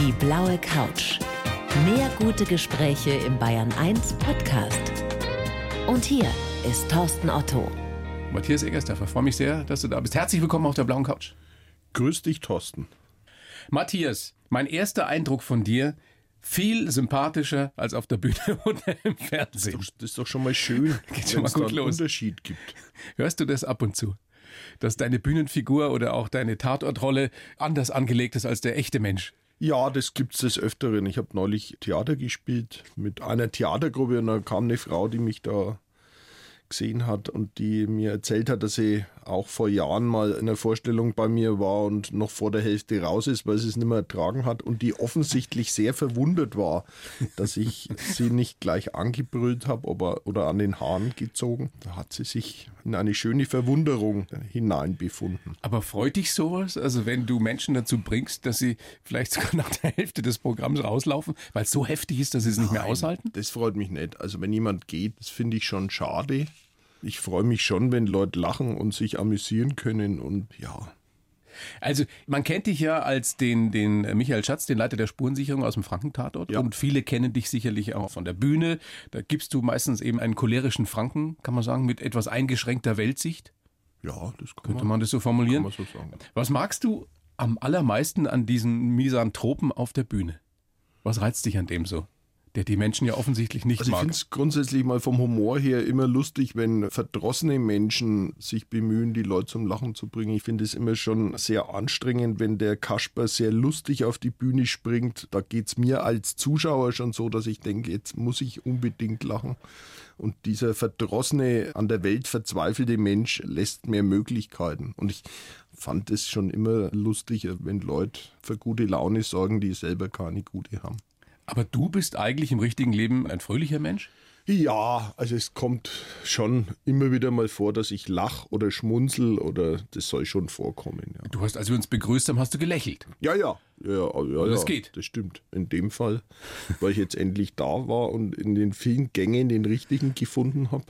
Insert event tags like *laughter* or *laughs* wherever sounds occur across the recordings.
Die blaue Couch. Mehr gute Gespräche im Bayern 1 Podcast. Und hier ist Thorsten Otto. Matthias Eggersdorfer, freue mich sehr, dass du da bist. Herzlich willkommen auf der blauen Couch. Grüß dich, Thorsten. Matthias, mein erster Eindruck von dir, viel sympathischer als auf der Bühne *laughs* oder im Fernsehen. Das ist doch, das ist doch schon mal schön, *laughs* Geht schon wenn mal es da gut einen los. Unterschied gibt. Hörst du das ab und zu? Dass deine Bühnenfigur oder auch deine Tatortrolle anders angelegt ist als der echte Mensch. Ja, das gibt's des Öfteren. Ich habe neulich Theater gespielt mit einer Theatergruppe und da kam eine Frau, die mich da gesehen hat und die mir erzählt hat, dass sie auch vor Jahren mal in einer Vorstellung bei mir war und noch vor der Hälfte raus ist, weil sie es nicht mehr ertragen hat und die offensichtlich sehr verwundert war, dass ich *laughs* sie nicht gleich angebrüllt habe oder, an den Haaren gezogen. Da hat sie sich in eine schöne Verwunderung hineinbefunden. Aber freut dich sowas? Also wenn du Menschen dazu bringst, dass sie vielleicht sogar nach der Hälfte des Programms rauslaufen, weil es so heftig ist, dass sie es nicht mehr aushalten? Das freut mich nicht. Also wenn jemand geht, das finde ich schon schade. Ich freue mich schon, wenn Leute lachen und sich amüsieren können und ja. Also man kennt dich ja als den, den Michael Schatz, den Leiter der Spurensicherung aus dem Frankentatort. Ja. Und viele kennen dich sicherlich auch von der Bühne. Da gibst du meistens eben einen cholerischen Franken, kann man sagen, mit etwas eingeschränkter Weltsicht. Ja, das kann Könnte man, man das so kann formulieren? man so sagen. Was magst du am allermeisten an diesen Misanthropen auf der Bühne? Was reizt dich an dem so? Der die Menschen ja offensichtlich nicht Also ich mag. finde es grundsätzlich mal vom Humor her immer lustig, wenn verdrossene Menschen sich bemühen, die Leute zum Lachen zu bringen. Ich finde es immer schon sehr anstrengend, wenn der Kasper sehr lustig auf die Bühne springt. Da geht es mir als Zuschauer schon so, dass ich denke, jetzt muss ich unbedingt lachen. Und dieser verdrossene, an der Welt verzweifelte Mensch lässt mehr Möglichkeiten. Und ich fand es schon immer lustig, wenn Leute für gute Laune sorgen, die selber keine gute haben. Aber du bist eigentlich im richtigen Leben ein fröhlicher Mensch? Ja, also es kommt schon immer wieder mal vor, dass ich lach oder schmunzel oder das soll schon vorkommen. Ja, Du hast, als wir uns begrüßt haben, hast du gelächelt. ja, ja. ja, ja, ja das geht. Das stimmt. In dem Fall, weil ich jetzt endlich da war und in den vielen Gängen den richtigen gefunden habe.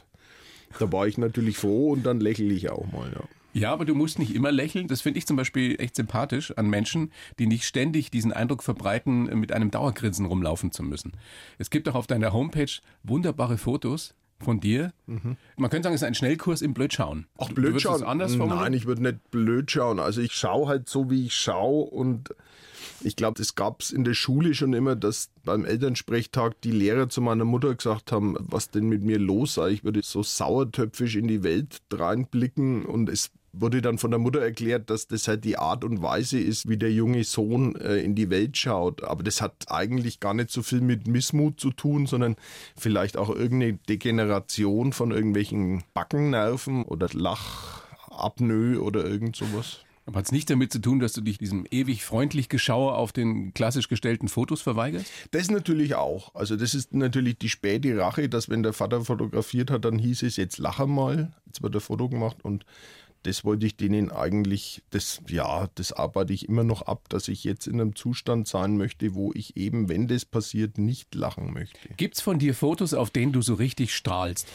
Da war ich natürlich froh und dann lächle ich auch mal, ja. Ja, aber du musst nicht immer lächeln. Das finde ich zum Beispiel echt sympathisch an Menschen, die nicht ständig diesen Eindruck verbreiten, mit einem Dauergrinsen rumlaufen zu müssen. Es gibt auch auf deiner Homepage wunderbare Fotos von dir. Man könnte sagen, es ist ein Schnellkurs im Blödschauen. Ach, Du- blöd du würdest es schauen? anders formulieren? Nein, ich würde nicht blöd schauen. Also ich schaue halt so, wie ich schaue und ich glaube, das gab es in der Schule schon immer, dass beim Elternsprechtag die Lehrer zu meiner Mutter gesagt haben, was denn mit mir los sei. Ich würde so sauertöpfisch in die Welt reinblicken und es wurde dann von der Mutter erklärt, dass das halt die Art und Weise ist, wie der junge Sohn äh, in die Welt schaut. Aber das hat eigentlich gar nicht so viel mit Missmut zu tun, sondern vielleicht auch irgendeine Degeneration von irgendwelchen Backennerven oder Lachabnö oder irgend sowas. Aber hat es nicht damit zu tun, dass du dich diesem ewig freundlich Geschaue auf den klassisch gestellten Fotos verweigerst? Das natürlich auch. Also das ist natürlich die späte Rache, dass wenn der Vater fotografiert hat, dann hieß es, jetzt lache mal, jetzt wird ein Foto gemacht und das wollte ich denen eigentlich, das, ja, das arbeite ich immer noch ab, dass ich jetzt in einem Zustand sein möchte, wo ich eben, wenn das passiert, nicht lachen möchte. Gibt's von dir Fotos, auf denen du so richtig strahlst?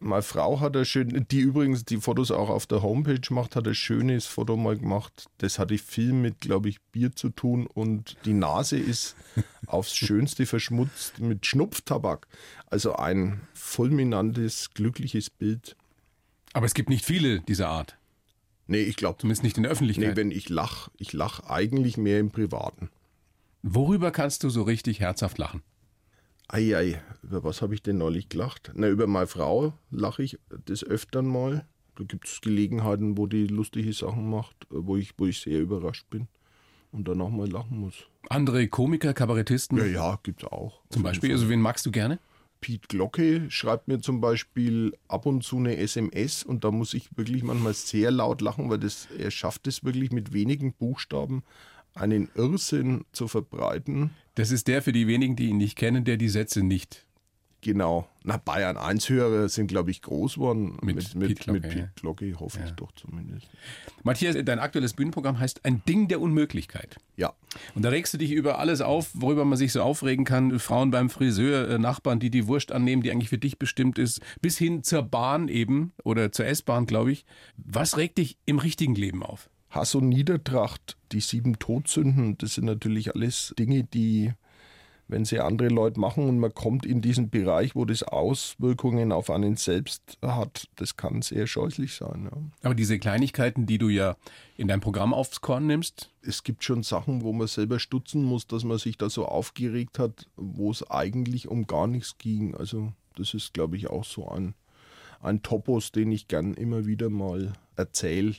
Meine Frau hat ein schön, die übrigens die Fotos auch auf der Homepage macht, hat ein schönes Foto mal gemacht. Das hatte viel mit, glaube ich, Bier zu tun und die Nase ist *laughs* aufs Schönste verschmutzt mit Schnupftabak. Also ein fulminantes, glückliches Bild. Aber es gibt nicht viele dieser Art. Nee, ich glaube, Zumindest nicht in der Öffentlichkeit. nee, wenn ich lach, ich lach eigentlich mehr im Privaten. Worüber kannst du so richtig herzhaft lachen? Eiei, über was habe ich denn neulich gelacht? Na, über meine Frau lache ich des Öfteren mal. Da gibt es Gelegenheiten, wo die lustige Sachen macht, wo ich, wo ich sehr überrascht bin und dann auch mal lachen muss. Andere Komiker, Kabarettisten Ja, ja, gibt's auch. zum Beispiel? Also wen magst du gerne? Piet Glocke schreibt mir zum Beispiel ab und zu eine SMS und da muss ich wirklich manchmal sehr laut lachen, weil das, er schafft es wirklich mit wenigen Buchstaben einen Irrsinn zu verbreiten. Das ist der für die wenigen, die ihn nicht kennen, der die Sätze nicht. Genau. Na, Bayern 1 Hörer sind, glaube ich, groß geworden Mit mit, mit, Piet Glocke, mit ja. Piet Glocke, hoffe ich doch zumindest. Matthias, dein aktuelles Bühnenprogramm heißt Ein Ding der Unmöglichkeit. Ja. Und da regst du dich über alles auf, worüber man sich so aufregen kann. Frauen beim Friseur, äh, Nachbarn, die die Wurst annehmen, die eigentlich für dich bestimmt ist, bis hin zur Bahn eben oder zur S-Bahn, glaube ich. Was regt dich im richtigen Leben auf? Hass und Niedertracht, die sieben Todsünden, das sind natürlich alles Dinge, die wenn sie andere Leute machen und man kommt in diesen Bereich, wo das Auswirkungen auf einen selbst hat, das kann sehr scheußlich sein. Ja. Aber diese Kleinigkeiten, die du ja in deinem Programm aufs Korn nimmst? Es gibt schon Sachen, wo man selber stutzen muss, dass man sich da so aufgeregt hat, wo es eigentlich um gar nichts ging. Also das ist, glaube ich, auch so ein, ein Topos, den ich gern immer wieder mal erzähle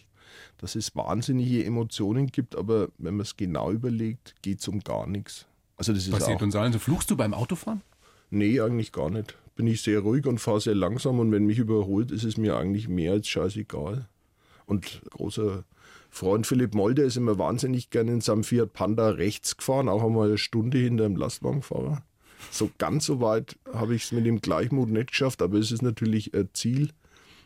dass es wahnsinnige Emotionen gibt, aber wenn man es genau überlegt, geht es um gar nichts. Also das ist Passiert auch, uns allen. So fluchst du beim Autofahren? Nee, eigentlich gar nicht. Bin ich sehr ruhig und fahre sehr langsam und wenn mich überholt, ist es mir eigentlich mehr als scheißegal. Und großer Freund Philipp Molde ist immer wahnsinnig gerne in seinem Fiat Panda rechts gefahren, auch einmal eine Stunde hinter dem Lastwagenfahrer. So ganz so weit habe ich es mit dem Gleichmut nicht geschafft, aber es ist natürlich ein Ziel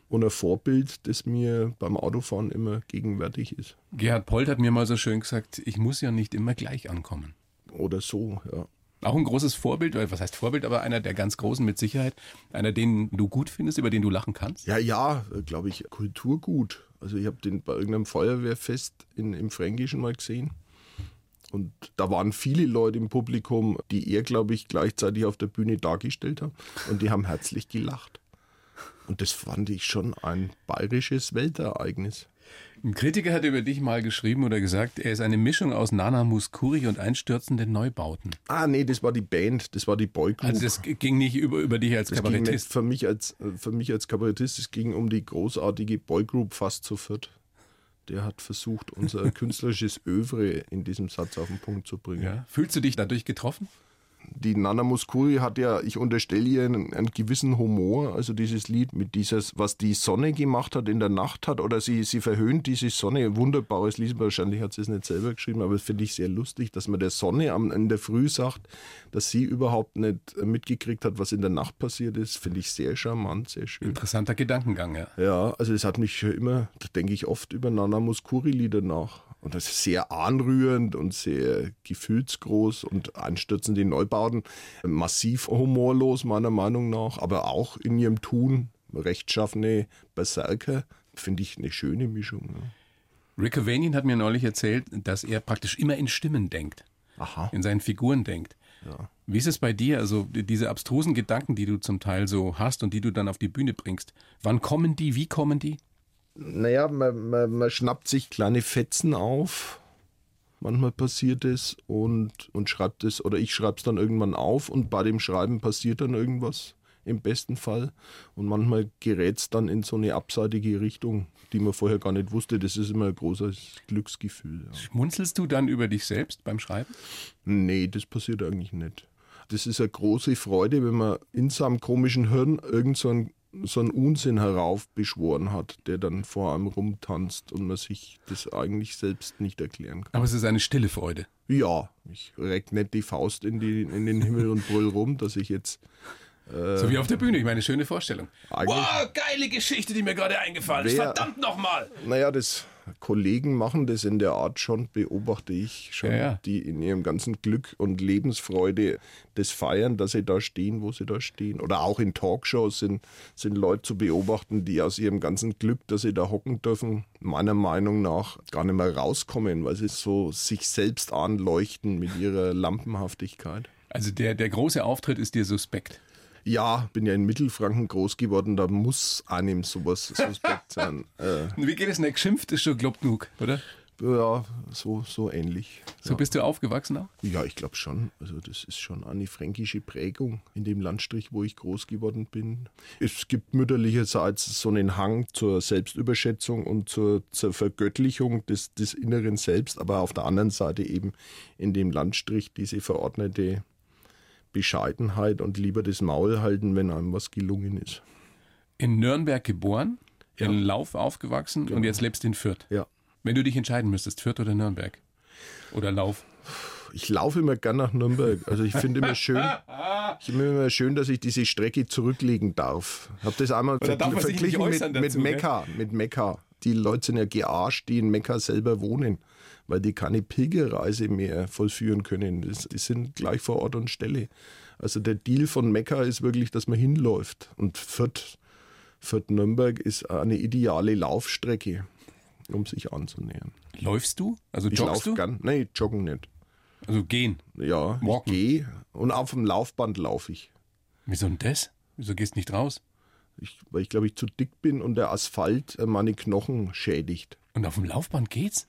und ein Vorbild, das mir beim Autofahren immer gegenwärtig ist. Gerhard Polt hat mir mal so schön gesagt, ich muss ja nicht immer gleich ankommen oder so, ja. Auch ein großes Vorbild, was heißt Vorbild, aber einer der ganz großen mit Sicherheit. Einer, den du gut findest, über den du lachen kannst? Ja, ja, glaube ich, Kulturgut. Also ich habe den bei irgendeinem Feuerwehrfest in, im Fränkischen mal gesehen. Und da waren viele Leute im Publikum, die er, glaube ich, gleichzeitig auf der Bühne dargestellt hat. Und die haben herzlich gelacht. Und das fand ich schon ein bayerisches Weltereignis. Ein Kritiker hat über dich mal geschrieben oder gesagt, er ist eine Mischung aus Nana Muskuri und einstürzenden Neubauten. Ah, nee, das war die Band, das war die Boygroup. Also das ging nicht über, über dich als das Kabarettist? für mich als, für mich als Kabarettist, es ging um die großartige Boygroup fast zu viert. Der hat versucht, unser *laughs* künstlerisches Övre in diesem Satz auf den Punkt zu bringen. Ja. Fühlst du dich dadurch getroffen? Die Nana Muscuri hat ja, ich unterstelle ihr einen, einen, gewissen Humor, also dieses Lied mit dieses, was die Sonne gemacht hat in der Nacht hat, oder sie, sie verhöhnt diese Sonne, wunderbares Lied, wahrscheinlich hat sie es nicht selber geschrieben, aber das finde ich sehr lustig, dass man der Sonne am, in der Früh sagt, dass sie überhaupt nicht mitgekriegt hat, was in der Nacht passiert ist, finde ich sehr charmant, sehr schön. Interessanter Gedankengang, ja. Ja, also es hat mich immer, da denke ich oft über Nana Muscuri Lieder nach. Und das ist sehr anrührend und sehr gefühlsgroß und anstürzend die Neubauten. Massiv humorlos, meiner Meinung nach, aber auch in ihrem Tun rechtschaffene Berserker. Finde ich eine schöne Mischung. Ja. Rick Avanian hat mir neulich erzählt, dass er praktisch immer in Stimmen denkt. Aha. In seinen Figuren denkt. Ja. Wie ist es bei dir? Also diese abstrusen Gedanken, die du zum Teil so hast und die du dann auf die Bühne bringst. Wann kommen die? Wie kommen die? Naja, man, man, man schnappt sich kleine Fetzen auf. Manchmal passiert es und, und schreibt es, oder ich schreibe es dann irgendwann auf und bei dem Schreiben passiert dann irgendwas im besten Fall. Und manchmal gerät es dann in so eine abseitige Richtung, die man vorher gar nicht wusste. Das ist immer ein großes Glücksgefühl. Ja. Schmunzelst du dann über dich selbst beim Schreiben? Nee, das passiert eigentlich nicht. Das ist eine große Freude, wenn man in seinem komischen Hirn irgend so ein so einen Unsinn heraufbeschworen hat, der dann vor einem rumtanzt und man sich das eigentlich selbst nicht erklären kann. Aber es ist eine stille Freude. Ja, ich reck nicht die Faust in, die, in den Himmel und brüll rum, dass ich jetzt äh, so wie auf der Bühne, ich meine, schöne Vorstellung. Wow, geile Geschichte, die mir gerade eingefallen ist. Verdammt nochmal! Naja, das Kollegen machen das in der Art schon, beobachte ich schon, ja, ja. die in ihrem ganzen Glück und Lebensfreude das feiern, dass sie da stehen, wo sie da stehen. Oder auch in Talkshows sind, sind Leute zu beobachten, die aus ihrem ganzen Glück, dass sie da hocken dürfen, meiner Meinung nach gar nicht mehr rauskommen, weil sie so sich selbst anleuchten mit ihrer Lampenhaftigkeit. Also der, der große Auftritt ist dir suspekt. Ja, bin ja in Mittelfranken groß geworden, da muss einem sowas suspekt *laughs* sein. Äh, Wie geht es denn? Geschimpft ist schon glaub genug, oder? Ja, so, so ähnlich. So ja. bist du aufgewachsen auch? Ja, ich glaube schon. Also das ist schon eine fränkische Prägung in dem Landstrich, wo ich groß geworden bin. Es gibt mütterlicherseits so einen Hang zur Selbstüberschätzung und zur, zur Vergöttlichung des, des inneren Selbst, aber auf der anderen Seite eben in dem Landstrich diese verordnete Bescheidenheit und lieber das Maul halten, wenn einem was gelungen ist. In Nürnberg geboren, ja. in Lauf aufgewachsen genau. und jetzt lebst in Fürth. Ja. Wenn du dich entscheiden müsstest, Fürth oder Nürnberg? Oder Lauf? Ich laufe immer gern nach Nürnberg. Also ich finde immer schön, ich finde immer schön, dass ich diese Strecke zurücklegen darf. Ich habe das einmal ver verglichen mit, dazu, mit Mekka, mit Mekka. Die Leute sind ja gearscht, die in Mekka selber wohnen weil die keine Pilgerreise mehr vollführen können. Die sind gleich vor Ort und Stelle. Also der Deal von Mekka ist wirklich, dass man hinläuft. Und Fürth, Fürth Nürnberg ist eine ideale Laufstrecke. um sich anzunähern. Läufst du? Also Ich joggst laufe du? gern. Nee, joggen nicht. Also gehen. Ja, Walken. ich gehe und auf dem Laufband laufe ich. Wieso denn das? Wieso gehst du nicht raus? ich. Weil ich glaube, ich zu dick bin und der Asphalt äh, meine Knochen schädigt. Und auf dem Laufband geht's?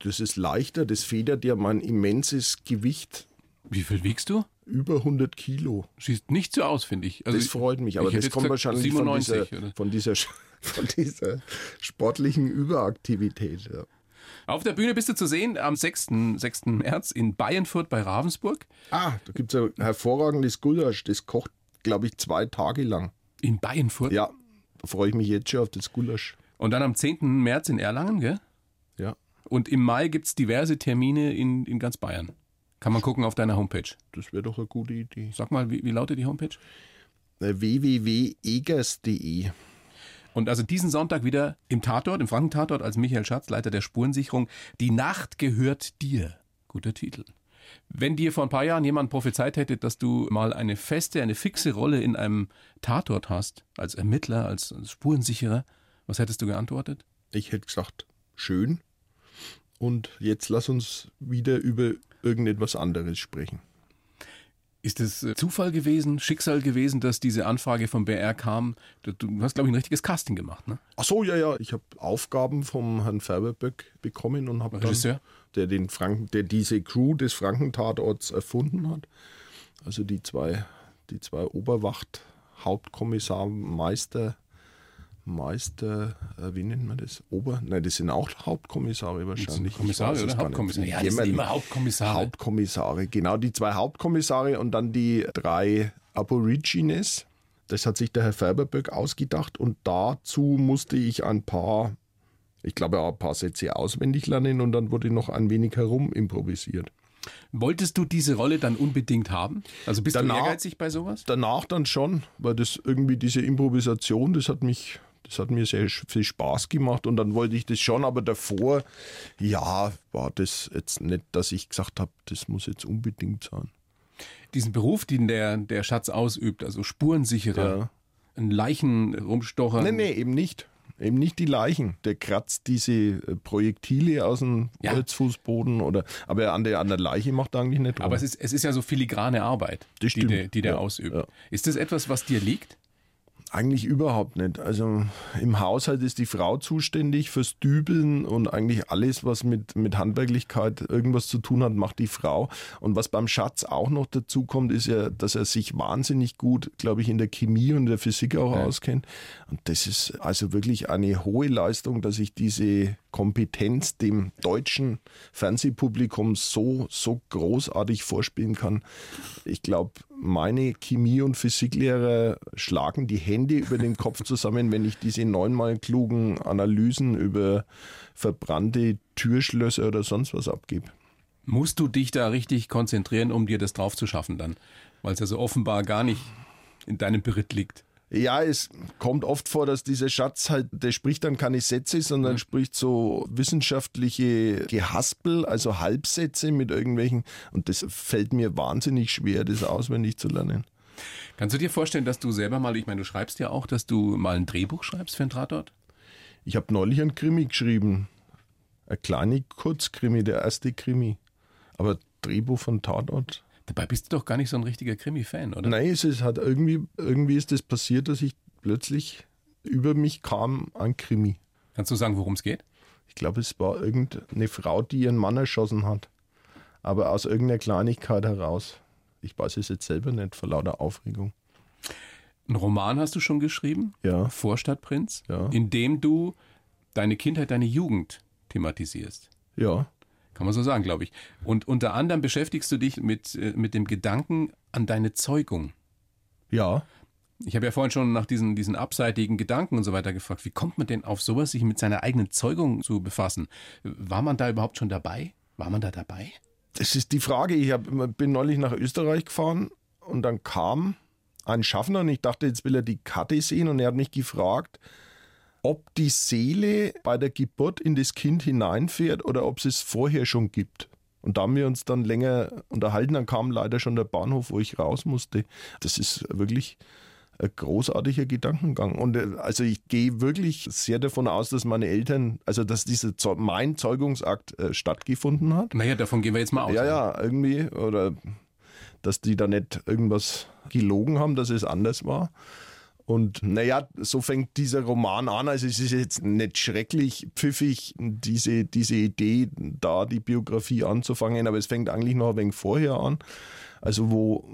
Das ist leichter, das federt ja mein immenses Gewicht. Wie viel wiegst du? Über 100 Kilo. Schießt nicht so aus, finde ich. Also Das freut mich, aber das kommt wahrscheinlich 97, von dieser, von, dieser, *laughs* von dieser sportlichen Überaktivität. Ja. Auf der Bühne bist du zu sehen am 6. 6. März in Bayernfurt bei Ravensburg. Ah, da gibt es ein hervorragendes Gulasch, das kocht, glaube ich, zwei Tage lang. In Bayernfurt. Ja, da freue ich mich jetzt schon auf das Gulasch. Und dann am 10. März in Erlangen, gell? Ja, Und im Mai gibt es diverse Termine in, in ganz Bayern. Kann man gucken auf deiner Homepage. das wäre doch eine gute Idee. Sag mal, wie, wie lautet die Homepage? Äh, www.egers.de Und also diesen Sonntag wieder im Tatort, im Frankentatort, als Michael Schatz, Leiter der Spurensicherung. Die Nacht gehört dir. Guter Titel. Wenn dir vor ein paar Jahren jemand prophezeit hätte, dass du mal eine feste, eine fixe Rolle in einem Tatort hast, als Ermittler, als Spurensicherer, was hättest du geantwortet? Ich hätte gesagt, schön. Und jetzt lass uns wieder über irgendetwas anderes sprechen. Ist es äh, Zufall gewesen, Schicksal gewesen, dass diese Anfrage vom BR kam? Du, hast, glaube ich, ein richtiges Casting gemacht, ne? Ach so, ja, ja. Ich habe Aufgaben vom Herrn Färberböck bekommen und habe Regisseur? der den Franken, der diese Crew des Frankentatorts erfunden hat. Also die zwei, die zwei Oberwacht, Hauptkommissar, Meister, Meister, äh, wie nennt man das? Ober? Nein, das sind auch Hauptkommissare wahrscheinlich. Ich Kommissare oder. Hauptkommissare? Ja, das sind immer Hauptkommissare. Hauptkommissare, genau, die zwei Hauptkommissare und dann die drei Aborigines. Das hat sich der Herr Färberböck ausgedacht und dazu musste ich ein paar, ich glaube auch ein paar Sätze auswendig lernen und dann wurde noch ein wenig herum improvisiert. Wolltest du diese Rolle dann unbedingt haben? Also bist Danach- du ehrgeizig bei sowas? Danach dann schon, weil das irgendwie diese Improvisation, das hat mich, das hat mir sehr viel Spaß gemacht und dann wollte ich das schon, aber davor, ja, war das jetzt nicht, dass ich gesagt habe, das muss jetzt unbedingt sein. Diesen Beruf, den der, der Schatz ausübt, also Spurensicherer, Ja. ein Leichenrumstocher. Nee, nee, eben nicht. Eben nicht die Leichen. Der kratzt diese äh, Projektile aus dem Ja. Holzfußboden oder aber an der, an der Leiche macht er eigentlich nicht rum. Aber es ist, es ist ja so filigrane Arbeit, die der, die der Ja, ausübt. Ist das etwas, was dir liegt? Eigentlich überhaupt nicht. Also im Haushalt ist die Frau zuständig fürs Dübeln und eigentlich alles, was mit, mit Handwerklichkeit irgendwas zu tun hat, macht die Frau. Und was beim Schatz auch noch dazu kommt, ist ja, dass er sich wahnsinnig gut, glaube ich, in der Chemie und der Physik auch Ja. auskennt. Und das ist also wirklich eine hohe Leistung, dass ich diese Kompetenz dem deutschen Fernsehpublikum so, so großartig vorspielen kann. Ich glaube, meine Chemie- und Physiklehrer schlagen die Hände über den Kopf zusammen, wenn ich diese neunmal klugen Analysen über verbrannte Türschlösser oder sonst was abgebe. Musst du dich da richtig konzentrieren, um dir das drauf zu schaffen dann? Weil es also offenbar gar nicht in deinem Beritt liegt. Ja, es kommt oft vor, dass dieser Schatz halt, der spricht dann keine Sätze, sondern spricht so wissenschaftliche Gehaspel, also Halbsätze mit irgendwelchen. Und das fällt mir wahnsinnig schwer, das auswendig zu lernen. Kannst du dir vorstellen, dass du selber mal, ich meine, du schreibst ja auch, dass du mal ein Drehbuch schreibst für einen Tatort? Ich habe neulich einen Krimi geschrieben. Ein kleiner Kurzkrimi, der erste Krimi. Aber Drehbuch von Tatort. Dabei bist du doch gar nicht so ein richtiger Krimi-Fan, oder? Nein, es ist halt irgendwie, irgendwie ist das passiert, dass ich plötzlich über mich kam ein Krimi. Kannst du sagen, worum es geht? Ich glaube, es war irgendeine Frau, die ihren Mann erschossen hat. Aber aus irgendeiner Kleinigkeit heraus. Ich weiß es jetzt selber nicht, vor lauter Aufregung. Einen Roman hast du schon geschrieben? Ja. Vorstadtprinz? Ja. In dem du deine Kindheit, deine Jugend thematisierst. Ja. Kann man so sagen, glaube ich. Und unter anderem beschäftigst du dich mit, äh, mit dem Gedanken an deine Zeugung. Ja. Ich habe ja vorhin schon nach diesen, diesen abseitigen Gedanken und so weiter gefragt. Wie kommt man denn auf sowas, sich mit seiner eigenen Zeugung zu befassen? War man da überhaupt schon dabei? War man da dabei? Das ist die Frage. Ich hab, bin neulich nach Österreich gefahren und dann kam ein Schaffner und ich dachte, jetzt will er die Karte sehen und er hat mich gefragt, ob die Seele bei der Geburt in das Kind hineinfährt oder ob es es vorher schon gibt. Und da haben wir uns dann länger unterhalten, dann kam leider schon der Bahnhof, wo ich raus musste. Das ist wirklich ein großartiger Gedankengang. Und äh, also ich gehe wirklich sehr davon aus, dass meine Eltern, also dass dieser mein Zeugungsakt äh, stattgefunden hat. Naja, davon gehen wir jetzt mal aus. Ja, ja, irgendwie. Oder dass die da nicht irgendwas gelogen haben, dass es anders war. Und naja, so fängt dieser Roman an. Also es ist jetzt nicht schrecklich pfiffig, diese, diese Idee, da die Biografie anzufangen, aber es fängt eigentlich noch ein wenig vorher an. Also wo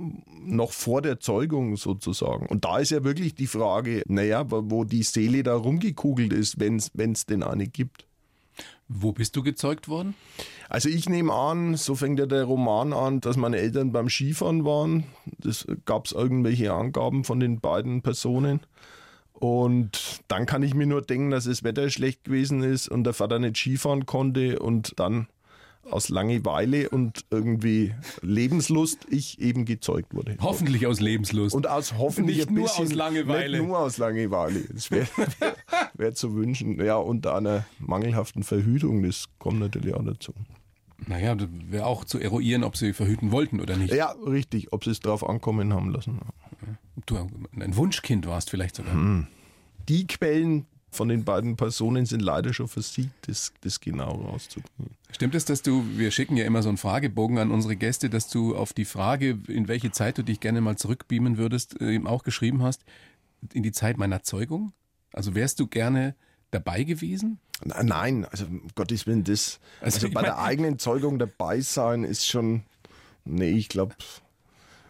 noch vor der Zeugung sozusagen. Und da ist ja wirklich die Frage, naja, wo die Seele da rumgekugelt ist, wenn es denn eine gibt. Wo bist du gezeugt worden? Also ich nehme an, so fängt ja der Roman an, dass meine Eltern beim Skifahren waren. Das gab es irgendwelche Angaben von den beiden Personen. Und dann kann ich mir nur denken, dass das Wetter schlecht gewesen ist und der Vater nicht Skifahren konnte und dann aus Langeweile und irgendwie Lebenslust ich eben gezeugt wurde. Hoffentlich aus Lebenslust. Und aus hoffentlich nicht nur aus Langeweile. Nicht nur aus Langeweile. Das wäre wär, *laughs* wär zu wünschen. Ja, und einer mangelhaften Verhütung, das kommt natürlich auch dazu. Naja, das wäre auch zu eruieren, ob sie verhüten wollten oder nicht. Ja, richtig, ob sie es drauf ankommen haben lassen. Ob du ein Wunschkind warst vielleicht sogar. Hm. Die Quellen, von den beiden Personen sind leider schon versiegt, das, das genau rauszubringen. Stimmt es, dass du, wir schicken ja immer so einen Fragebogen an unsere Gäste, dass du auf die Frage, in welche Zeit du dich gerne mal zurückbeamen würdest, äh, eben auch geschrieben hast, in die Zeit meiner Zeugung? Also wärst du gerne dabei gewesen? Nein, also um Gottes Willen, das, also, also bei mein, der eigenen Zeugung dabei sein ist schon, nee, ich glaube,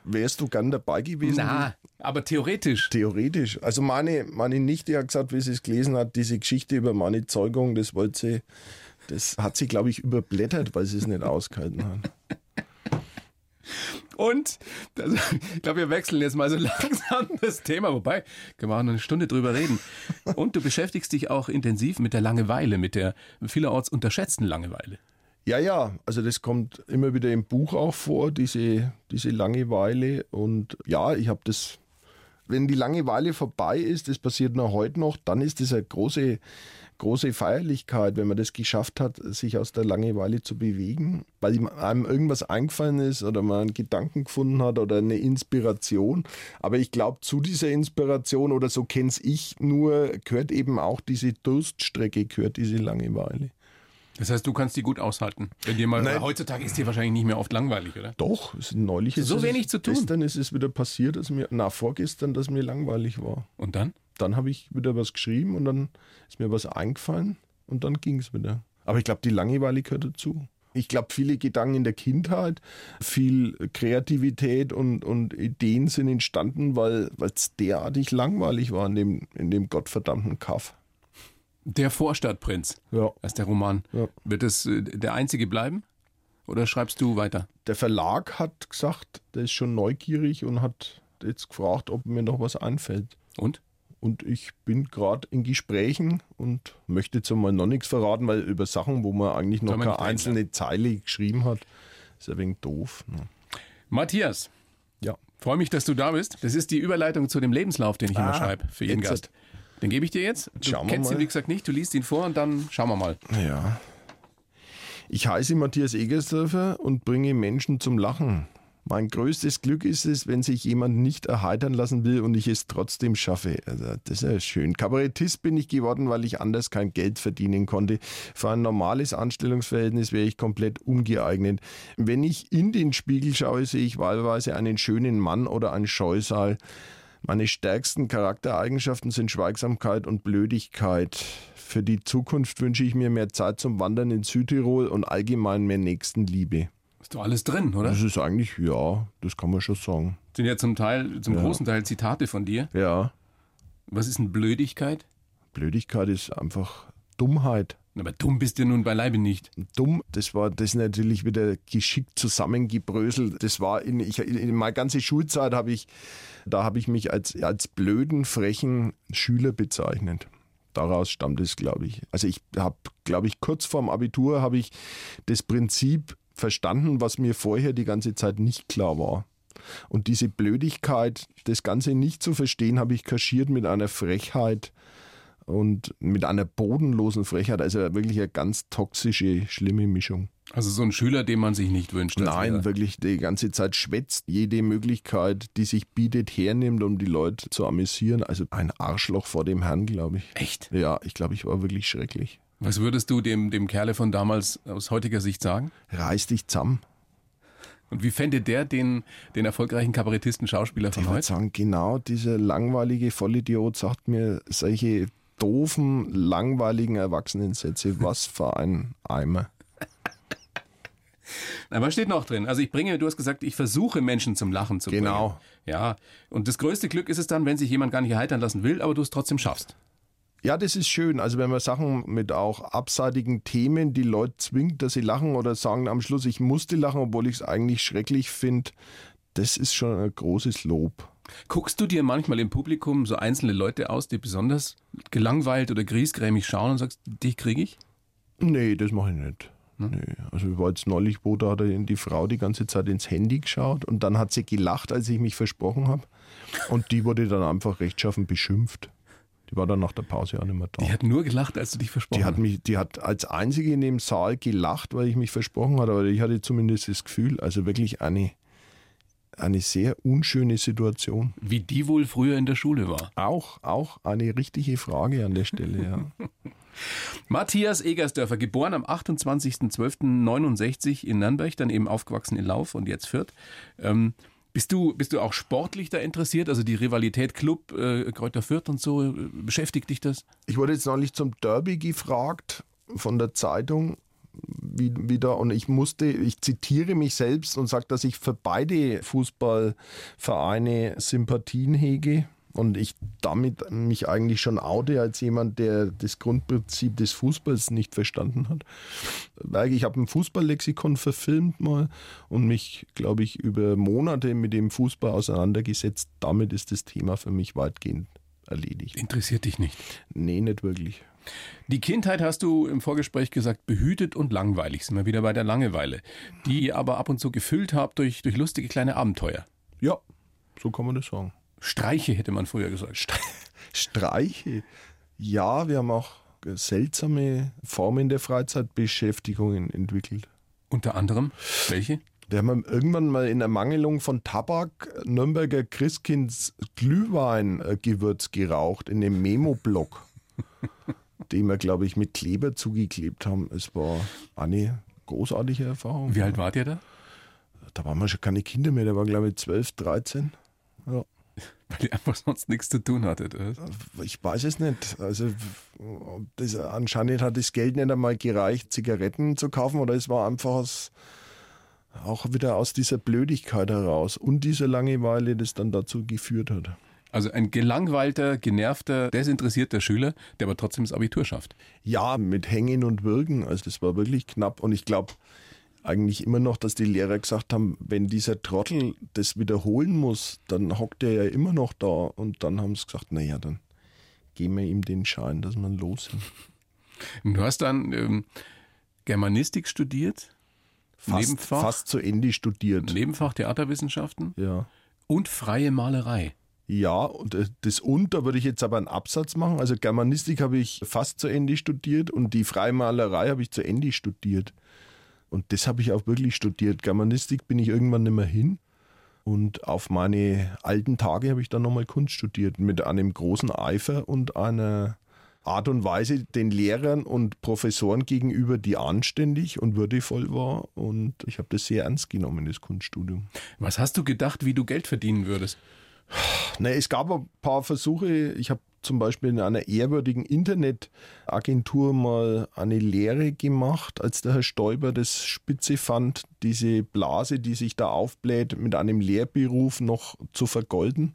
Wärst du gern dabei gewesen? Na, aber theoretisch. Theoretisch. Also meine, meine Nichte hat gesagt, wie sie es gelesen hat, diese Geschichte über meine Zeugung, das wollte sie, das hat sie, glaube ich, überblättert, weil sie es nicht ausgehalten hat. Und also, ich glaube, wir wechseln jetzt mal so *laughs* langsam das Thema, wobei können wir auch noch eine Stunde drüber reden. Und du beschäftigst dich auch intensiv mit der Langeweile, mit der vielerorts unterschätzten Langeweile. Ja, ja, also das kommt immer wieder im Buch auch vor, diese, diese Langeweile. Und ja, ich habe das, wenn die Langeweile vorbei ist, das passiert noch heute noch, dann ist das eine große, große Feierlichkeit, wenn man das geschafft hat, sich aus der Langeweile zu bewegen, weil einem irgendwas eingefallen ist oder man einen Gedanken gefunden hat oder eine Inspiration. Aber ich glaube, zu dieser Inspiration oder so kenne ich nur, gehört eben auch diese Durststrecke, gehört diese Langeweile. Das heißt, du kannst die gut aushalten. Wenn dir mal, heutzutage ist dir wahrscheinlich nicht mehr oft langweilig, oder? Doch, es ist neulich. So ist wenig zu tun. Gestern ist es wieder passiert, dass mir, na, vorgestern, dass mir langweilig war. Und dann? Dann habe ich wieder was geschrieben und dann ist mir was eingefallen und dann ging es wieder. Aber ich glaube, die Langeweile gehört dazu. Ich glaube, viele Gedanken in der Kindheit, viel Kreativität und, und Ideen sind entstanden, weil es derartig langweilig war in dem, in dem gottverdammten Kaff. Der Vorstadtprinz. Ja. Das ist der Roman. Ja. Wird es äh, der einzige bleiben? Oder schreibst du weiter? Der Verlag hat gesagt, der ist schon neugierig und hat jetzt gefragt, ob mir noch was einfällt. Und? Und ich bin gerade in Gesprächen und möchte jetzt einmal noch nichts verraten, weil über Sachen, wo man eigentlich noch keine einzelne Zeile geschrieben hat, ist ein wenig doof. Ne? Matthias. Ja. Freue mich, dass du da bist. Das ist die Überleitung zu dem Lebenslauf, den ich ah, immer schreibe für jeden Gast. Den gebe ich dir jetzt. Du schauen kennst ihn, wie gesagt, nicht. Du liest ihn vor und dann schauen wir mal. Ja. Ich heiße Matthias Egersdörfer und bringe Menschen zum Lachen. Mein größtes Glück ist es, wenn sich jemand nicht erheitern lassen will und ich es trotzdem schaffe. Also, das ist ja schön. Kabarettist bin ich geworden, weil ich anders kein Geld verdienen konnte. Für ein normales Anstellungsverhältnis wäre ich komplett ungeeignet. Wenn ich in den Spiegel schaue, sehe ich wahlweise einen schönen Mann oder ein Scheusal. Meine stärksten Charaktereigenschaften sind Schweigsamkeit und Blödigkeit. Für die Zukunft wünsche ich mir mehr Zeit zum Wandern in Südtirol und allgemein mehr Nächstenliebe. Ist doch alles drin, oder? Das ist eigentlich, ja, das kann man schon sagen. Sind ja zum Teil, zum ja. großen Teil Zitate von dir. Ja. Was ist denn Blödigkeit? Blödigkeit ist einfach Dummheit. Aber dumm bist du nun beileibe nicht. Dumm, das war das natürlich wieder geschickt zusammengebröselt. Das war in, ich, in meiner ganzen Schulzeit habe ich, da habe ich mich als, als blöden, frechen Schüler bezeichnet. Daraus stammt es, glaube ich. Also ich habe, glaube ich, kurz vorm Abitur habe ich das Prinzip verstanden, was mir vorher die ganze Zeit nicht klar war. Und diese Blödigkeit, das Ganze nicht zu verstehen, habe ich kaschiert mit einer Frechheit, und mit einer bodenlosen Frechheit. Also wirklich eine ganz toxische, schlimme Mischung. Also so ein Schüler, den man sich nicht wünscht. Nein, wäre. wirklich die ganze Zeit schwätzt, jede Möglichkeit, die sich bietet, hernimmt, um die Leute zu amüsieren. Also ein Arschloch vor dem Herrn, glaube ich. Echt? Ja, ich glaube, ich war wirklich schrecklich. Was würdest du dem, dem Kerle von damals aus heutiger Sicht sagen? Reiß dich zusammen. Und wie fände der den, den erfolgreichen Kabarettisten, Schauspieler von Ich würde heute? sagen, genau dieser langweilige Vollidiot sagt mir solche doofen, langweiligen Erwachsenensätze. Was für ein Eimer. Aber steht noch drin. Also ich bringe, du hast gesagt, ich versuche Menschen zum Lachen zu bringen. Genau. Ja. Und das größte Glück ist es dann, wenn sich jemand gar nicht erheitern lassen will, aber du es trotzdem schaffst. Ja, das ist schön. Also wenn man Sachen mit auch abseitigen Themen die Leute zwingt, dass sie lachen oder sagen am Schluss, ich musste lachen, obwohl ich es eigentlich schrecklich finde, das ist schon ein großes Lob. Guckst du dir manchmal im Publikum so einzelne Leute aus, die besonders gelangweilt oder griesgrämig schauen und sagst, dich kriege ich? Nee, das mache ich nicht. Nee. Also ich war jetzt neulich, wo da hat die Frau die ganze Zeit ins Handy geschaut und dann hat sie gelacht, als ich mich versprochen habe. Und die wurde dann einfach rechtschaffen beschimpft. Die war dann nach der Pause auch nicht mehr da. Die hat nur gelacht, als du dich versprochen Die hat hast. mich, die hat als einzige in dem Saal gelacht, weil ich mich versprochen hatte, aber ich hatte zumindest das Gefühl, also wirklich eine, eine sehr unschöne Situation. Wie die wohl früher in der Schule war. Auch, auch eine richtige Frage an der Stelle, ja. *laughs* Matthias Egersdörfer, geboren am 28.12.69 in Nürnberg, dann eben aufgewachsen in Lauf und jetzt Fürth. Ähm, bist du, bist du auch sportlich da interessiert? Also die Rivalität Club, äh, Kräuter Fürth und so, äh, beschäftigt dich das? Ich wurde jetzt neulich zum Derby gefragt von der Zeitung wieder und ich musste, ich zitiere mich selbst und sage, dass ich für beide Fußballvereine Sympathien hege und ich damit mich eigentlich schon oute als jemand, der das Grundprinzip des Fußballs nicht verstanden hat. Weil ich habe ein Fußballlexikon verfilmt mal und mich, glaube ich, über Monate mit dem Fußball auseinandergesetzt. Damit ist das Thema für mich weitgehend erledigt. Interessiert dich nicht. Nee, nicht wirklich. Die Kindheit hast du im Vorgespräch gesagt, behütet und langweilig. Sind wir wieder bei der Langeweile. Die ihr aber ab und zu gefüllt habt durch, durch lustige kleine Abenteuer. Ja, so kann man das sagen. Streiche hätte man früher gesagt. *laughs* Streiche. Ja, wir haben auch seltsame Formen der Freizeitbeschäftigungen entwickelt. Unter anderem welche? Wir haben irgendwann mal in Ermangelung von Tabak Nürnberger Christkinds Glühweingewürz geraucht in dem Memo-Block, *laughs* den wir, glaube ich, mit Kleber zugeklebt haben. Es war eine großartige Erfahrung. Wie alt wart ihr da? Da waren wir schon keine Kinder mehr, da war, glaube ich, 12, 13. Ja. Weil ihr einfach sonst nichts zu tun hattet. Oder? Ich weiß es nicht. Also das, anscheinend hat das Geld nicht einmal gereicht, Zigaretten zu kaufen oder es war einfach aus, auch wieder aus dieser Blödigkeit heraus und dieser Langeweile, das dann dazu geführt hat. Also ein gelangweilter, genervter, desinteressierter Schüler, der aber trotzdem das Abitur schafft. Ja, mit Hängen und Würgen. Also das war wirklich knapp und ich glaube eigentlich immer noch, dass die Lehrer gesagt haben, wenn dieser Trottel das wiederholen muss, dann hockt er ja immer noch da und dann haben sie gesagt, naja, dann geben wir ihm den Schein, dass man los. Und du hast dann ähm, Germanistik studiert, Fast, Nebenfach, fast zu Ende studiert. Nebenfach Theaterwissenschaften Ja. und freie Malerei. Ja, und äh, das und, da würde ich jetzt aber einen Absatz machen. Also Germanistik habe ich fast zu Ende studiert und die Freimalerei habe ich zu Ende studiert. Und das habe ich auch wirklich studiert. Germanistik bin ich irgendwann nicht mehr hin. Und auf meine alten Tage habe ich dann nochmal Kunst studiert. Mit einem großen Eifer und einer Art und Weise den Lehrern und Professoren gegenüber, die anständig und würdevoll war. Und ich habe das sehr ernst genommen, das Kunststudium. Was hast du gedacht, wie du Geld verdienen würdest? Ne, es gab ein paar Versuche. Ich habe zum Beispiel in einer ehrwürdigen Internetagentur mal eine Lehre gemacht, als der Herr Stoiber das spitze fand, diese Blase, die sich da aufbläht, mit einem Lehrberuf noch zu vergolden.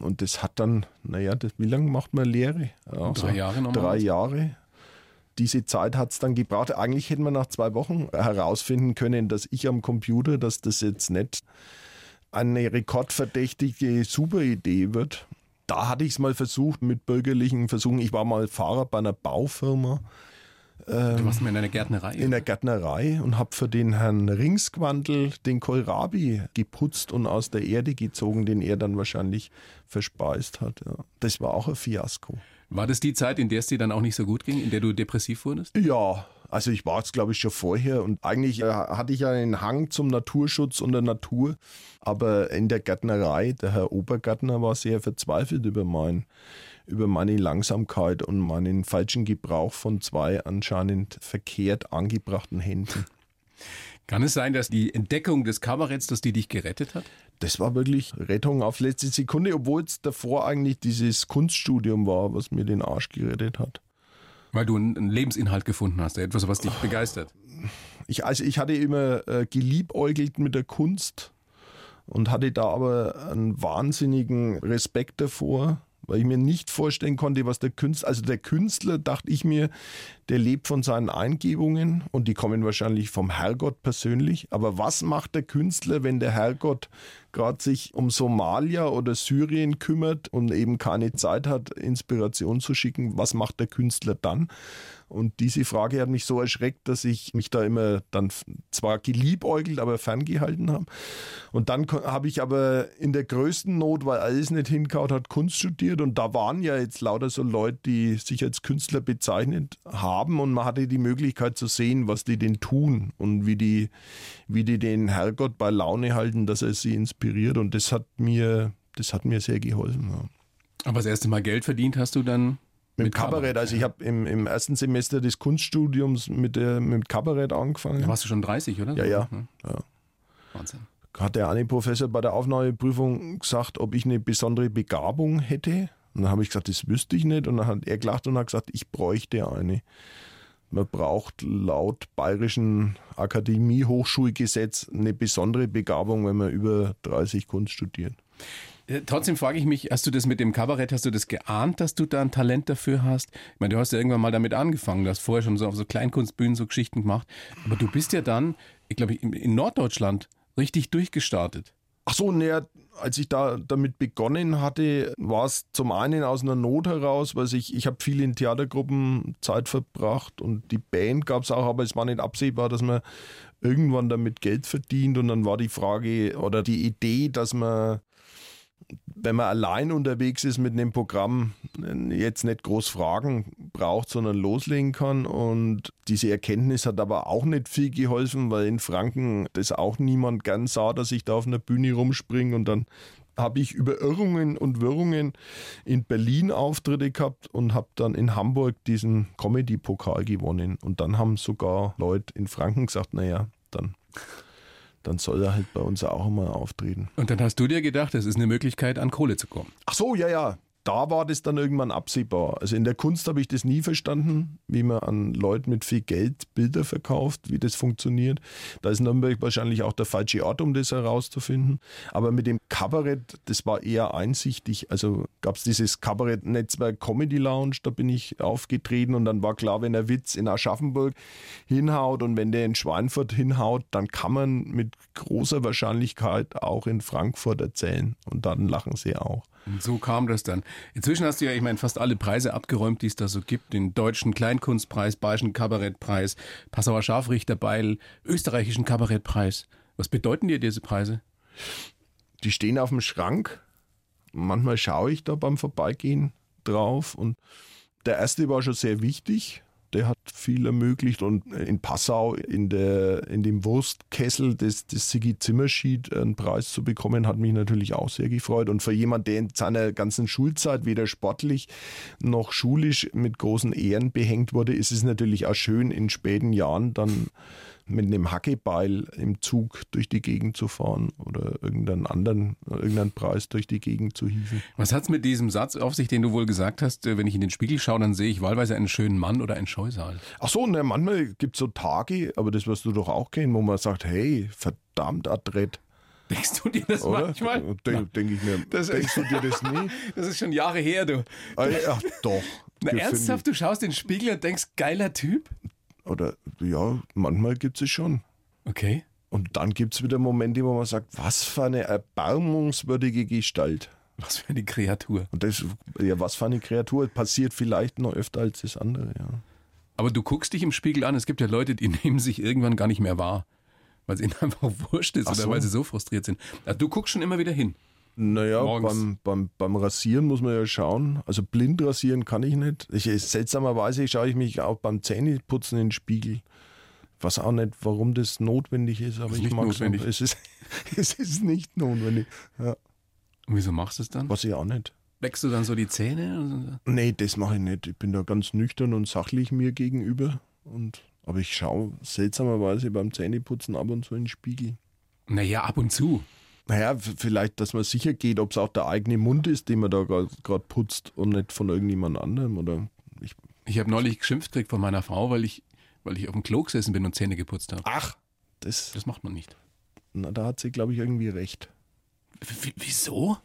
Und das hat dann, naja, das, wie lange macht man Lehre? Also Drei Jahre Drei normalerweise? Jahre. Diese Zeit hat es dann gebraucht. Eigentlich hätten wir nach zwei Wochen herausfinden können, dass ich am Computer, dass das jetzt nicht eine rekordverdächtige Superidee wird. Da hatte ich es mal versucht mit bürgerlichen Versuchen. Ich war mal Fahrer bei einer Baufirma Du warst mal in einer Gärtnerei. in der Gärtnerei und habe für den Herrn Ringsquandl den Kohlrabi geputzt und aus der Erde gezogen, den er dann wahrscheinlich verspeist hat. Ja. Das war auch ein Fiasko. War das die Zeit, in der es dir dann auch nicht so gut ging, in der du depressiv wurdest? Ja, also ich war es, glaube ich, schon vorher und eigentlich äh, hatte ich ja einen Hang zum Naturschutz und der Natur, aber in der Gärtnerei, der Herr Obergärtner war sehr verzweifelt über mein über meine Langsamkeit und meinen falschen Gebrauch von zwei anscheinend verkehrt angebrachten Händen. Kann es sein, dass die Entdeckung des Kabaretts, dass die dich gerettet hat? Das war wirklich Rettung auf letzte Sekunde, obwohl es davor eigentlich dieses Kunststudium war, was mir den Arsch gerettet hat. Weil du einen Lebensinhalt gefunden hast, etwas, was dich begeistert. Ich, also ich hatte immer äh, geliebäugelt mit der Kunst und hatte da aber einen wahnsinnigen Respekt davor, weil ich mir nicht vorstellen konnte, was der Künstler, also der Künstler, dachte ich mir, der lebt von seinen Eingebungen und die kommen wahrscheinlich vom Herrgott persönlich. Aber was macht der Künstler, wenn der Herrgott gerade sich um Somalia oder Syrien kümmert und eben keine Zeit hat, Inspiration zu schicken? Was macht der Künstler dann? Und diese Frage hat mich so erschreckt, dass ich mich da immer dann zwar geliebäugelt, aber ferngehalten habe. Und dann habe ich aber in der größten Not, weil alles nicht hinkaut hat, Kunst studiert. Und da waren ja jetzt lauter so Leute, die sich als Künstler bezeichnet haben. Und man hatte die Möglichkeit zu sehen, was die denn tun und wie die, wie die den Herrgott bei Laune halten, dass er sie inspiriert. Und das hat mir, das hat mir sehr geholfen. Ja. Aber das erste Mal Geld verdient hast du dann mit, mit Kabarett. Also ich habe im, im ersten Semester des Kunststudiums mit, der, mit Kabarett angefangen. Da warst du schon 30, oder? Ja, ja. ja. Wahnsinn. Hat der eine Professor bei der Aufnahmeprüfung gesagt, ob ich eine besondere Begabung hätte. Und dann habe ich gesagt, das wüsste ich nicht. Und dann hat er gelacht und hat gesagt, ich bräuchte eine. Man braucht laut Bayerischen Akademie-Hochschulgesetz eine besondere Begabung, wenn man über 30 Kunst studiert. Äh, trotzdem frage ich mich, hast du das mit dem Kabarett, hast du das geahnt, dass du da ein Talent dafür hast? Ich meine, du hast ja irgendwann mal damit angefangen, du hast vorher schon so auf so Kleinkunstbühnen so Geschichten gemacht, aber du bist ja dann, ich glaube, in Norddeutschland richtig durchgestartet. Ach so, ne, als ich da damit begonnen hatte, war es zum einen aus einer Not heraus, weil ich, ich habe viel in Theatergruppen Zeit verbracht und die Band gab es auch, aber es war nicht absehbar, dass man irgendwann damit Geld verdient. Und dann war die Frage oder die Idee, dass man wenn man allein unterwegs ist mit einem Programm, jetzt nicht groß Fragen braucht, sondern loslegen kann. Und diese Erkenntnis hat aber auch nicht viel geholfen, weil in Franken das auch niemand gern sah, dass ich da auf einer Bühne rumspringe und dann habe ich über Irrungen und Wirrungen in Berlin Auftritte gehabt und habe dann in Hamburg diesen Comedy-Pokal gewonnen. Und dann haben sogar Leute in Franken gesagt, naja, dann dann soll er halt bei uns auch mal auftreten. Und dann hast du dir gedacht, das ist eine Möglichkeit, an Kohle zu kommen. Ach so, ja, ja da war das dann irgendwann absehbar. Also in der Kunst habe ich das nie verstanden, wie man an Leute mit viel Geld Bilder verkauft, wie das funktioniert. Da ist Nürnberg wahrscheinlich auch der falsche Ort, um das herauszufinden. Aber mit dem Kabarett, das war eher einsichtig. Also gab es dieses Kabarett-Netzwerk Comedy Lounge, da bin ich aufgetreten und dann war klar, wenn der Witz in Aschaffenburg hinhaut und wenn der in Schweinfurt hinhaut, dann kann man mit großer Wahrscheinlichkeit auch in Frankfurt erzählen. Und dann lachen sie auch. Und so kam das dann. Inzwischen hast du ja, ich meine, fast alle Preise abgeräumt, die es da so gibt. Den deutschen Kleinkunstpreis, Bayerischen Kabarettpreis, Passauer Scharfrichterbeil, österreichischen Kabarettpreis. Was bedeuten dir diese Preise? Die stehen auf dem Schrank. Manchmal schaue ich da beim Vorbeigehen drauf und der erste war schon sehr wichtig, der hat viel ermöglicht und in Passau in, der, in dem Wurstkessel des, des Sigi Zimmerschied einen Preis zu bekommen, hat mich natürlich auch sehr gefreut. Und für jemanden, der in seiner ganzen Schulzeit weder sportlich noch schulisch mit großen Ehren behängt wurde, ist es natürlich auch schön, in späten Jahren dann mit einem Hackebeil im Zug durch die Gegend zu fahren oder irgendeinen anderen, irgendeinen Preis durch die Gegend zu hieven. Was hat es mit diesem Satz auf sich, den du wohl gesagt hast, äh, wenn ich in den Spiegel schaue, dann sehe ich wahlweise einen schönen Mann oder einen Scheusal? Ach so, ne, manchmal gibt es so Tage, aber das wirst du doch auch kennen, wo man sagt, hey, verdammt adrett. Denkst du dir das Oder? manchmal? Denk, Denke ich mir. Das Denkst du dir das nie? *laughs* Das ist schon Jahre her, du. Ach, doch. Na, ernsthaft, du schaust in den Spiegel und denkst, geiler Typ? Oder ja, manchmal gibt es schon. Okay. Und dann gibt es wieder Momente, wo man sagt, was für eine erbarmungswürdige Gestalt. Was für eine Kreatur. Und das, ja, was für eine Kreatur. Passiert vielleicht noch öfter als das andere, ja. Aber du guckst dich im Spiegel an, es gibt ja Leute, die *laughs* nehmen sich irgendwann gar nicht mehr wahr. Weil es *laughs* ihnen einfach wurscht ist Ach oder so. weil sie so frustriert sind. Also du guckst schon immer wieder hin. Naja, Morgens. beim, beim, beim Rasieren muss man ja schauen. Also blind rasieren kann ich nicht. Ich, seltsamerweise schaue ich mich auch beim Zähneputzen in den Spiegel. Ich weiß auch nicht, warum das notwendig ist, aber Ist ich mag notwendig. es. Ist, *laughs* es ist nicht notwendig. Ja, Und wieso machst du es dann? was ich auch nicht. Wächst du dann so die Zähne? Nee, das mache ich nicht. Ich bin da ganz nüchtern und sachlich mir gegenüber. Und, aber ich schaue seltsamerweise beim Zähneputzen ab und zu in den Spiegel. Naja, ab und zu. Naja, vielleicht, dass man sicher geht, ob es auch der eigene Mund ist, den man da gerade putzt und nicht von irgendjemand anderem. Oder ich, Ich habe neulich geschimpft gekriegt von meiner Frau, weil ich, weil ich auf dem Klo gesessen bin und Zähne geputzt habe. ach, das, Das macht man nicht. na, da hat sie, glaube ich, irgendwie recht. W wieso?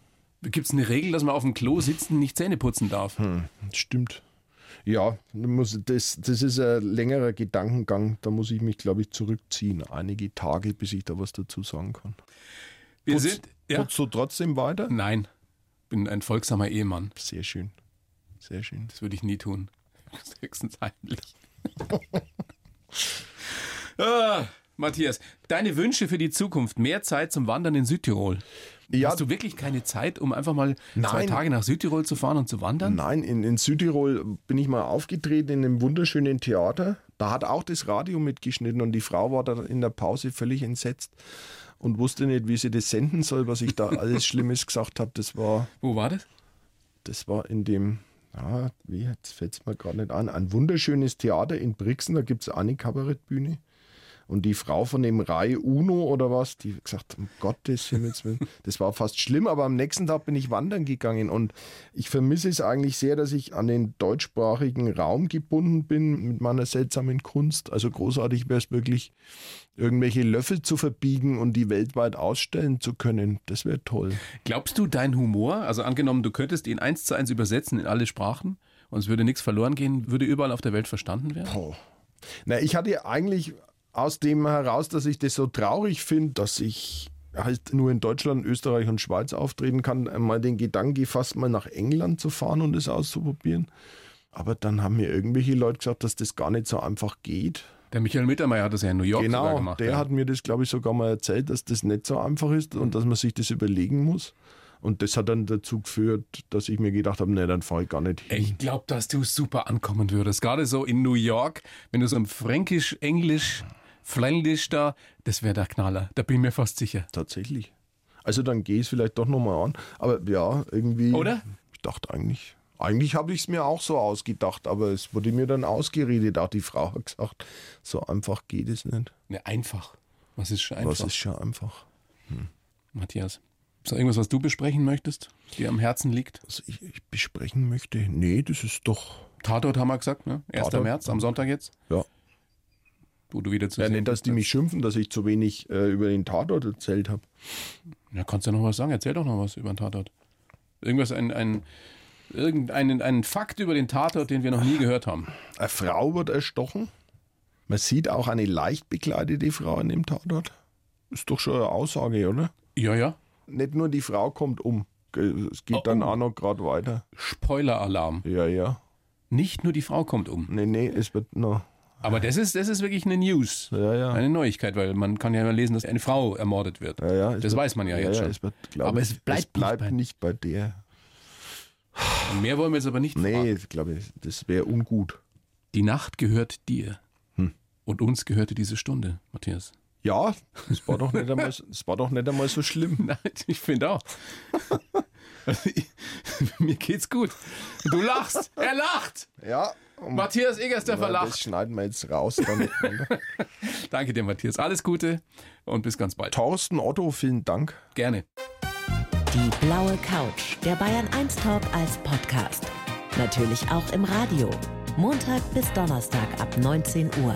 Gibt es eine Regel, dass man auf dem Klo sitzen nicht Zähne putzen darf? Hm, stimmt. Ja, muss, das, das ist ein längerer Gedankengang. Da muss ich mich, glaube ich, zurückziehen. Einige Tage, bis ich da was dazu sagen kann. Wir Putz- sind. Ja? Putzt du trotzdem weiter? Nein, bin ein folgsamer Ehemann. Sehr schön. Sehr schön. Das würde ich nie tun. Höchstens heimlich. *laughs* ah, Matthias, deine Wünsche für die Zukunft. Mehr Zeit zum Wandern in Südtirol. Ja, Hast du wirklich keine Zeit, um einfach mal zwei Nein. Tage nach Südtirol zu fahren und zu wandern? Nein, in, in Südtirol bin ich mal aufgetreten in einem wunderschönen Theater. Da hat auch das Radio mitgeschnitten und die Frau war da in der Pause völlig entsetzt und wusste nicht, wie sie das senden soll, was ich da alles *laughs* Schlimmes gesagt habe. Das war, Wo war das? das war in dem, ah, wie, jetzt fällt es mir gerade nicht an, ein wunderschönes Theater in Brixen, da gibt es eine Kabarettbühne. Und die Frau von dem Rai Uno oder was, die hat gesagt, um Gottes Himmels Willen, das war fast schlimm, aber am nächsten Tag bin ich wandern gegangen und ich vermisse es eigentlich sehr, dass ich an den deutschsprachigen Raum gebunden bin mit meiner seltsamen Kunst. Also großartig wäre es wirklich, irgendwelche Löffel zu verbiegen und die weltweit ausstellen zu können. Das wäre toll. Glaubst du, dein Humor, also angenommen, du könntest ihn eins zu eins übersetzen in alle Sprachen und es würde nichts verloren gehen, würde überall auf der Welt verstanden werden? Oh. Na, ich hatte eigentlich aus dem heraus, dass ich das so traurig finde, dass ich halt nur in Deutschland, Österreich und Schweiz auftreten kann, mal den Gedanken gefasst, mal nach England zu fahren und das auszuprobieren. Aber dann haben mir irgendwelche Leute gesagt, dass das gar nicht so einfach geht. Der Michael Mittermeier hat das ja in New York Genau, gemacht. der ja. hat mir das, glaube ich, sogar mal erzählt, dass das nicht so einfach ist und dass man sich das überlegen muss. Und das hat dann dazu geführt, dass ich mir gedacht habe, nee, dann fahre ich gar nicht hin. Ich glaube, dass du super ankommen würdest. Gerade so in New York, wenn du so im Fränkisch, Englisch, Flämisch da, das wäre der Knaller. Da bin ich mir fast sicher. Tatsächlich. Also dann gehe ich es vielleicht doch nochmal an. Aber ja, irgendwie. Oder? Ich dachte eigentlich. Eigentlich habe ich es mir auch so ausgedacht, aber es wurde mir dann ausgeredet. Auch die Frau hat gesagt, so einfach geht es nicht. Ne, einfach. Was ist schon einfach? Was ist schon einfach? Matthias, ist da irgendwas, was du besprechen möchtest, dir am Herzen liegt? Was ich, ich besprechen möchte? Nee, das ist doch. Tatort haben wir gesagt, ne? 1. Tatort. März, am Sonntag jetzt, Ja. Wo du wieder zu ja sehen nicht, dass die bist. mich schimpfen, dass ich zu wenig äh, über den Tatort erzählt habe. Ja, kannst du noch was sagen? Erzähl doch noch was über den Tatort. Irgendwas, ein, ein, irgendeinen einen Fakt über den Tatort, den wir noch nie gehört haben. Eine Frau wird erstochen. Man sieht auch eine leicht bekleidete Frau in dem Tatort. Ist doch schon eine Aussage, oder? Ja, ja. Nicht nur die Frau kommt um. Es geht Oh, dann oh. auch noch gerade weiter. Spoiler-Alarm. Ja, ja. Nicht nur die Frau kommt um. Nee, nee, es wird noch. Aber das ist, das ist wirklich eine News. Ja, ja. Eine Neuigkeit, weil man kann ja immer lesen, dass eine Frau ermordet wird. Ja, es das wird- weiß man ja, jetzt schon. Es wird, Aber es bleibt, es bleibt nicht nicht, bei der. bei. Mehr wollen wir jetzt aber nicht Nee, fragen. ich glaube, das wäre ungut. Die Nacht gehört dir. Hm. Und uns gehörte diese Stunde, Matthias. Ja, das war doch nicht einmal, war doch nicht einmal so schlimm. *laughs* Nein, ich finde auch. Also *laughs* *laughs* ich, mir geht's gut. Du lachst. Er lacht. Ja, um, Matthias Egersdorfer das lacht. schneiden wir jetzt raus. Dann, *laughs* Danke dir, Matthias. Alles Gute und bis ganz bald. Thorsten Otto, vielen Dank. Gerne. Die blaue Couch, der Bayern 1 Talk als Podcast. Natürlich auch im Radio. Montag bis Donnerstag ab 19 Uhr.